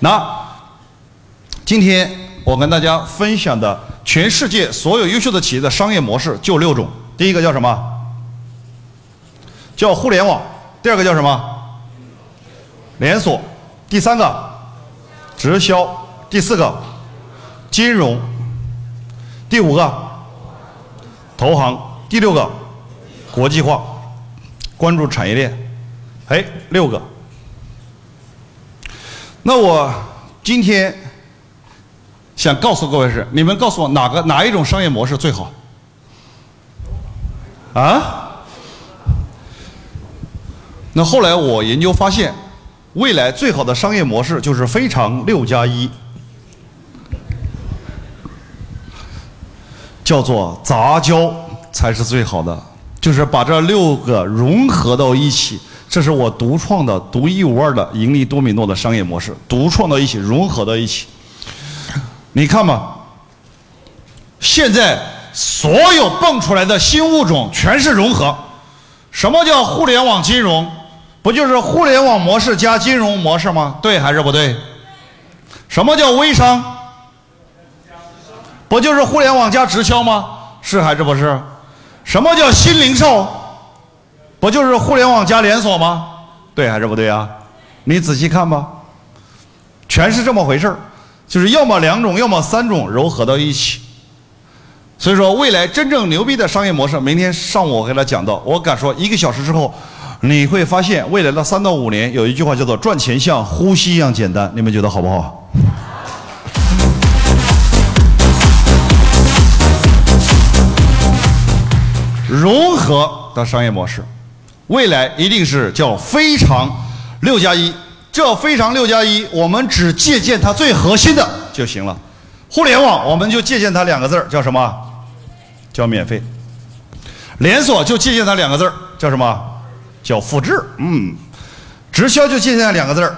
那今天我跟大家分享的全世界所有优秀的企业的商业模式就六种。第一个叫什么？叫互联网。第二个叫什么？连锁。第三个直销。第四个金融。第五个投行。第六个国际化。关注产业链。哎，六个。那我今天想告诉各位是，你们告诉我哪个哪一种商业模式最好？啊？那后来我研究发现，未来最好的商业模式就是非常六加一，叫做杂交才是最好的，就是把这六个融合到一起。这是我独创的、独一无二的盈利多米诺的商业模式，独创到一起，融合到一起。你看嘛，现在所有蹦出来的新物种全是融合。什么叫互联网金融？不就是互联网模式加金融模式吗？对还是不对？什么叫微商？不就是互联网加直销吗？是还是不是？什么叫新零售？不就是互联网加连锁吗？对还是不对啊？你仔细看吧，全是这么回事儿，就是要么两种，要么三种糅合到一起。所以说，未来真正牛逼的商业模式，明天上午我给他讲到。我敢说，一个小时之后，你会发现未来的三到五年有一句话叫做“赚钱像呼吸一样简单”，你们觉得好不好？融合的商业模式。未来一定是叫非常六加一，这非常六加一，我们只借鉴它最核心的就行了。互联网我们就借鉴它两个字，叫什么？叫免费。连锁就借鉴它两个字，叫什么？叫复制。嗯。直销就借鉴它两个字，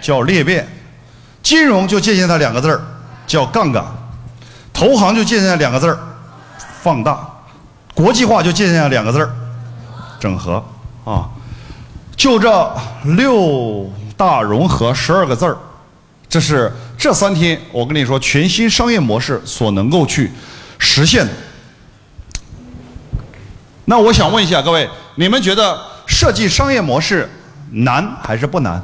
叫裂变。金融就借鉴它两个字，叫杠杆。投行就借鉴两个字儿，放大。国际化就借鉴两个字儿，整合。啊，就这六大融合十二个字儿，这是这三天我跟你说全新商业模式所能够去实现的。那我想问一下各位，你们觉得设计商业模式难还是不难？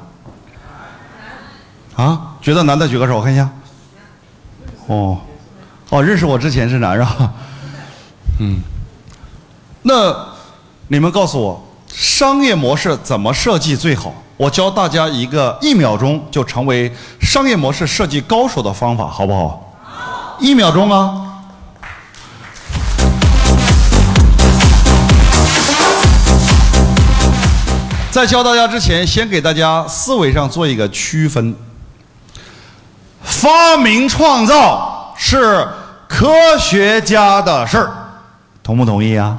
啊，觉得难的举个手，我看一下。哦，哦，认识我之前是难是吧？嗯，那你们告诉我。商业模式怎么设计最好？我教大家一个一秒钟就成为商业模式设计高手的方法，好不好？一秒钟啊！在教大家之前，先给大家思维上做一个区分。发明创造是科学家的事儿，同不同意啊？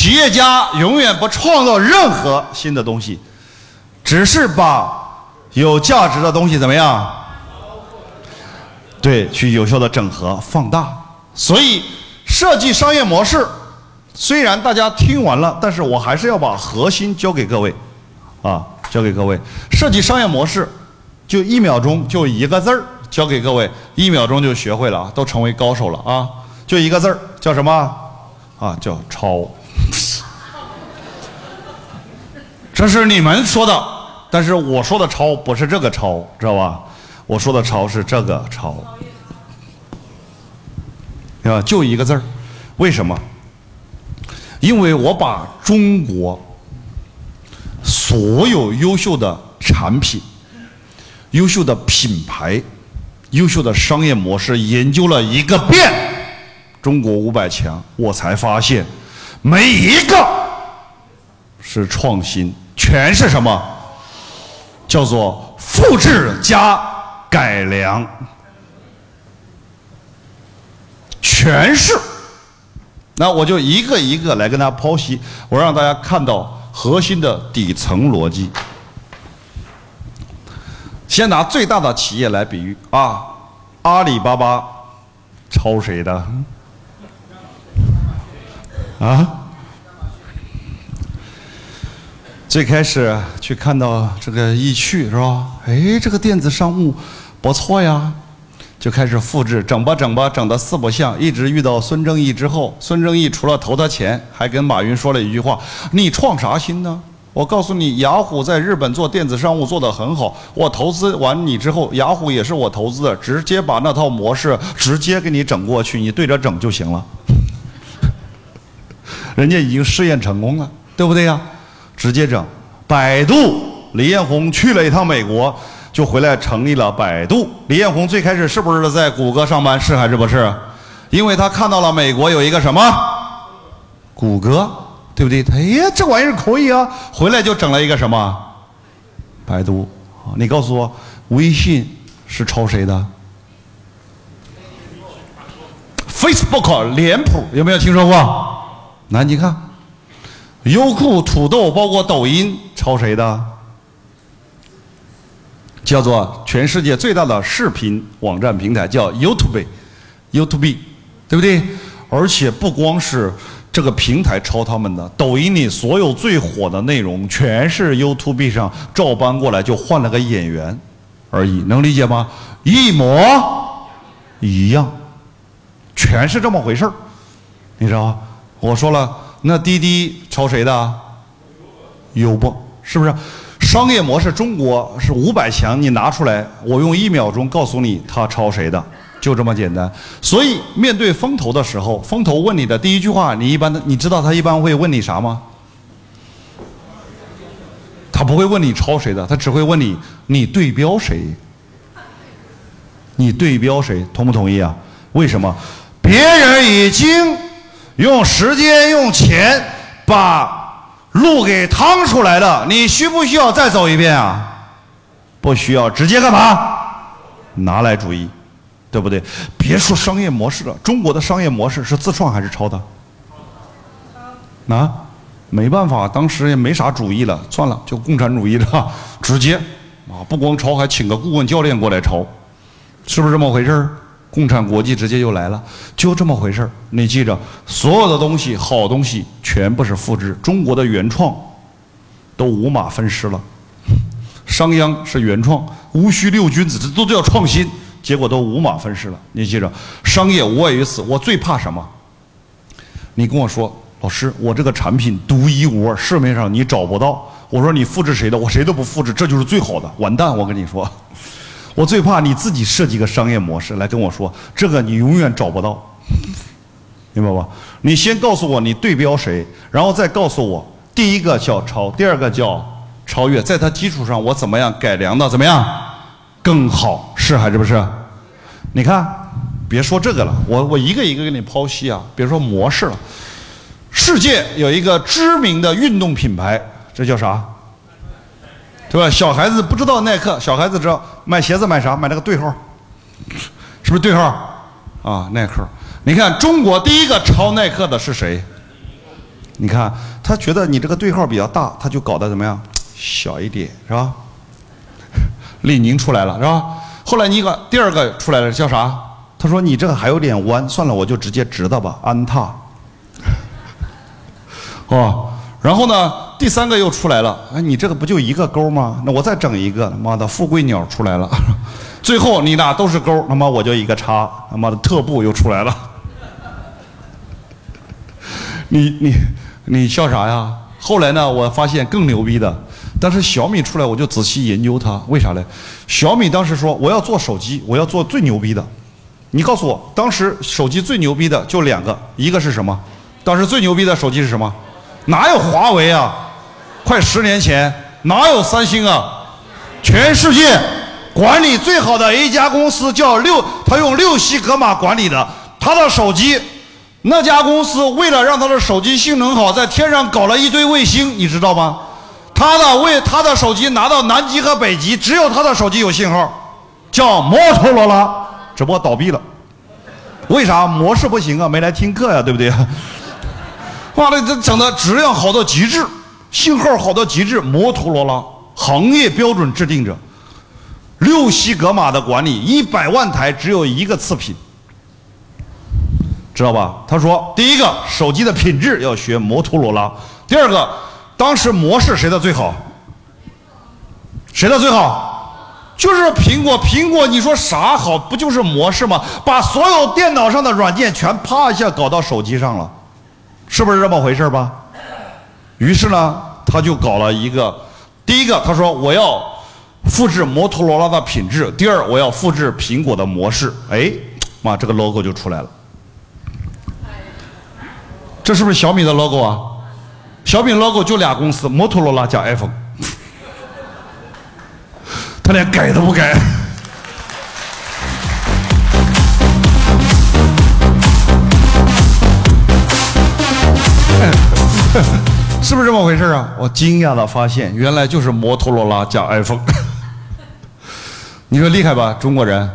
企业家永远不创造任何新的东西，只是把有价值的东西怎么样？对，去有效的整合放大。所以设计商业模式，虽然大家听完了，但是我还是要把核心教给各位，啊，教给各位。设计商业模式，就一秒钟就一个字儿，教给各位，一秒钟就学会了，都成为高手了啊！就一个字儿，叫什么？啊，叫抄。这是你们说的，但是我说的抄不是这个抄，知道吧？我说的抄是这个抄，对吧？就一个字儿，为什么？因为我把中国所有优秀的产品、优秀的品牌、优秀的商业模式研究了一个遍，中国五百强，我才发现没一个是创新。全是什么？叫做复制加改良，全是。那我就一个一个来跟大家剖析，我让大家看到核心的底层逻辑。先拿最大的企业来比喻啊，阿里巴巴抄谁的？啊？最开始去看到这个易趣是吧？哎，这个电子商务不错呀，就开始复制，整吧整吧，整的四不像。一直遇到孙正义之后，孙正义除了投他钱，还跟马云说了一句话：“你创啥新呢？”我告诉你，雅虎在日本做电子商务做得很好。我投资完你之后，雅虎也是我投资的，直接把那套模式直接给你整过去，你对着整就行了。人家已经试验成功了，对不对呀？直接整。百度，李彦宏去了一趟美国，就回来成立了百度。李彦宏最开始是不是在谷歌上班？是还是不是？因为他看到了美国有一个什么，谷歌。对不对？哎呀，这玩意儿可以啊！回来就整了一个什么？百度。你告诉我，微信是抄谁的？Facebook、脸谱有没有听说过？来，你看，优酷、土豆，包括抖音，抄谁的？叫做全世界最大的视频网站平台，叫 YouTube，YouTube，对不对？而且不光是。这个平台抄他们的，抖音里所有最火的内容全是 YouTube 上照搬过来，就换了个演员而已，能理解吗？一模一样，全是这么回事儿，你知道吗？我说了，那滴滴抄谁的？优步，是不是？商业模式中国是五百强，你拿出来，我用一秒钟告诉你他抄谁的。就这么简单，所以面对风投的时候，风投问你的第一句话，你一般的，你知道他一般会问你啥吗？他不会问你抄谁的，他只会问你你对标谁？你对标谁？同不同意啊？为什么？别人已经用时间、用钱把路给趟出来了，你需不需要再走一遍啊？不需要，直接干嘛？拿来主义。对不对？别说商业模式了，中国的商业模式是自创还是抄的？啊，没办法，当时也没啥主意了，算了，就共产主义的，直接啊，不光抄，还请个顾问教练过来抄，是不是这么回事儿？共产国际直接就来了，就这么回事儿。你记着，所有的东西，好东西全部是复制，中国的原创都五马分尸了。商鞅是原创，无需六君子，这都叫创新。结果都五马分尸了。你记着，商业无外于此。我最怕什么？你跟我说，老师，我这个产品独一无二，市面上你找不到。我说你复制谁的？我谁都不复制，这就是最好的。完蛋！我跟你说，我最怕你自己设计个商业模式来跟我说，这个你永远找不到，明白吧？你先告诉我你对标谁，然后再告诉我，第一个叫超，第二个叫超越，在它基础上我怎么样改良的？怎么样？更好是还是不是？你看，别说这个了，我我一个一个给你剖析啊。别说模式了，世界有一个知名的运动品牌，这叫啥？对吧？小孩子不知道耐克，小孩子知道买鞋子买啥？买那个对号，是不是对号？啊，耐克。你看中国第一个抄耐克的是谁？你看他觉得你这个对号比较大，他就搞得怎么样？小一点，是吧？李宁出来了是吧？后来你个第二个出来了叫啥？他说你这个还有点弯，算了，我就直接直的吧，安踏。哦，然后呢，第三个又出来了，哎，你这个不就一个勾吗？那我再整一个，他妈的富贵鸟出来了。最后你俩都是勾，他妈我就一个叉，他妈的特步又出来了。你你你笑啥呀？后来呢，我发现更牛逼的。但是小米出来，我就仔细研究它，为啥呢？小米当时说我要做手机，我要做最牛逼的。你告诉我，当时手机最牛逼的就两个，一个是什么？当时最牛逼的手机是什么？哪有华为啊？快十年前哪有三星啊？全世界管理最好的一家公司叫六，他用六西格玛管理的，他的手机，那家公司为了让他的手机性能好，在天上搞了一堆卫星，你知道吗？他的为他的手机拿到南极和北极，只有他的手机有信号，叫摩托罗拉，只不过倒闭了。为啥模式不行啊？没来听课呀，对不对？妈的，这整的质量好到极致，信号好到极致。摩托罗拉行业标准制定者，六西格玛的管理，一百万台只有一个次品，知道吧？他说，第一个手机的品质要学摩托罗拉，第二个。当时模式谁的最好？谁的最好？就是苹果。苹果，你说啥好？不就是模式吗？把所有电脑上的软件全啪一下搞到手机上了，是不是这么回事吧？于是呢，他就搞了一个，第一个他说我要复制摩托罗拉的品质，第二我要复制苹果的模式。哎，妈，这个 logo 就出来了。这是不是小米的 logo 啊？小米 logo 就俩公司，摩托罗拉加 iPhone，他连改都不改。是不是这么回事啊？我惊讶的发现，原来就是摩托罗拉加 iPhone。你说厉害吧，中国人？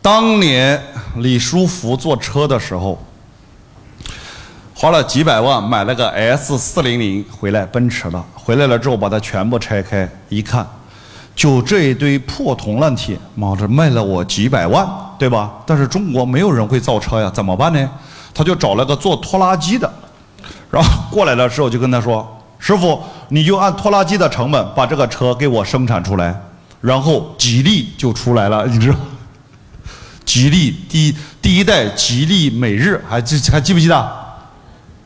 当年李书福坐车的时候。花了几百万买了个 S 四零零回来，奔驰的。回来了之后，把它全部拆开一看，就这一堆破铜烂铁，妈的卖了我几百万，对吧？但是中国没有人会造车呀，怎么办呢？他就找了个做拖拉机的，然后过来的时候就跟他说：“师傅，你就按拖拉机的成本把这个车给我生产出来。”然后吉利就出来了，你知道？吉利第第一代吉利美日还记还记不记得？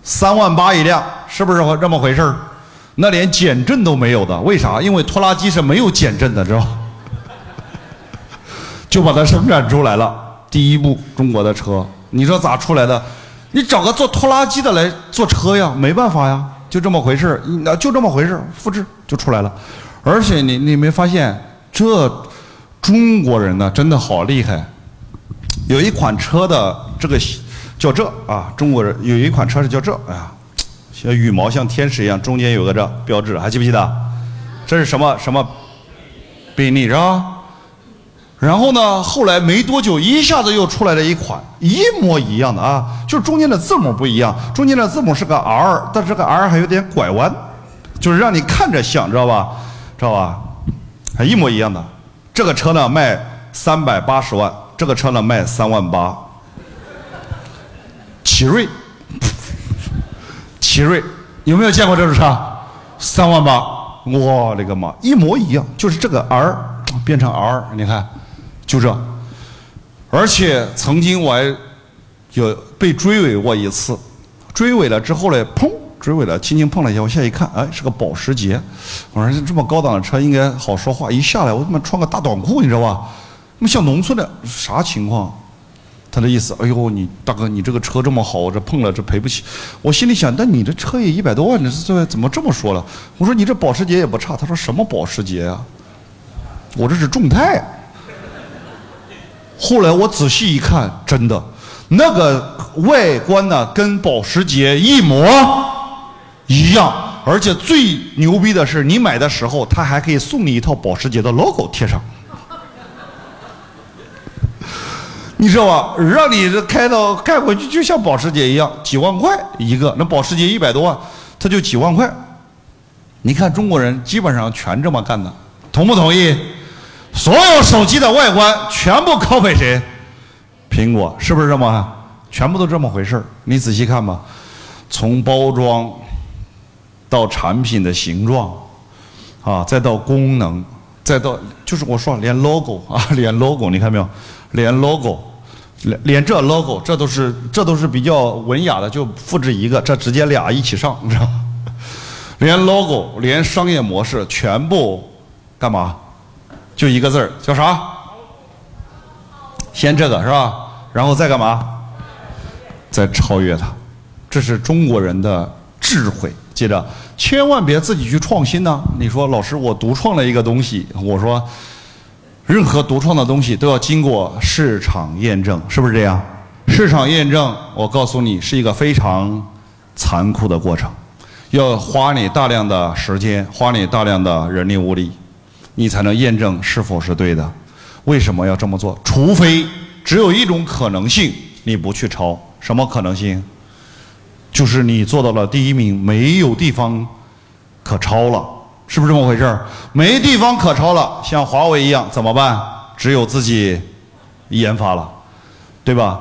三万八一辆，是不是这么回事儿？那连减震都没有的，为啥？因为拖拉机是没有减震的，知道？就把它生产出来了。第一部中国的车，你说咋出来的？你找个做拖拉机的来做车呀？没办法呀，就这么回事，那就这么回事，复制就出来了。而且你你没发现，这中国人呢真的好厉害。有一款车的这个。叫这啊，中国人有一款车是叫这，哎呀，像羽毛像天使一样，中间有个这标志，还记不记得？这是什么什么？宾利是吧？然后呢，后来没多久，一下子又出来了一款一模一样的啊，就是中间的字母不一样，中间的字母是个 R，但是这个 R 还有点拐弯，就是让你看着像，知道吧？知道吧？还一模一样的，这个车呢卖三百八十万，这个车呢卖三万八。奇瑞，奇瑞有没有见过这种车？三万八，我的个妈，一模一样，就是这个 R 变成 R，你看，就这。而且曾经我还有被追尾过一次，追尾了之后呢，砰，追尾了，轻轻碰了一下，我现在一看，哎，是个保时捷。我说这么高档的车应该好说话，一下来我他妈穿个大短裤，你知道吧？那么像农村的啥情况？他的意思，哎呦，你大哥，你这个车这么好，我这碰了这赔不起。我心里想，但你这车也一百多万，这这怎么这么说了？我说你这保时捷也不差。他说什么保时捷啊？我这是众泰。后来我仔细一看，真的，那个外观呢，跟保时捷一模一样，而且最牛逼的是，你买的时候他还可以送你一套保时捷的 logo 贴上。你知道吧？让你这开到开回去，就像保时捷一样，几万块一个。那保时捷一百多万，它就几万块。你看中国人基本上全这么干的，同不同意？所有手机的外观全部 copy 谁？苹果是不是这么？全部都这么回事你仔细看吧，从包装到产品的形状，啊，再到功能，再到就是我说连 logo 啊，连 logo，你看没有？连 logo。连连这 logo，这都是这都是比较文雅的，就复制一个，这直接俩一起上，你知道？连 logo，连商业模式，全部干嘛？就一个字儿，叫啥？先这个是吧？然后再干嘛？再超越它，这是中国人的智慧。记着，千万别自己去创新呢。你说老师，我独创了一个东西，我说。任何独创的东西都要经过市场验证，是不是这样？市场验证，我告诉你是一个非常残酷的过程，要花你大量的时间，花你大量的人力物力，你才能验证是否是对的。为什么要这么做？除非只有一种可能性，你不去抄，什么可能性？就是你做到了第一名，没有地方可抄了。是不是这么回事儿？没地方可抄了，像华为一样怎么办？只有自己研发了，对吧？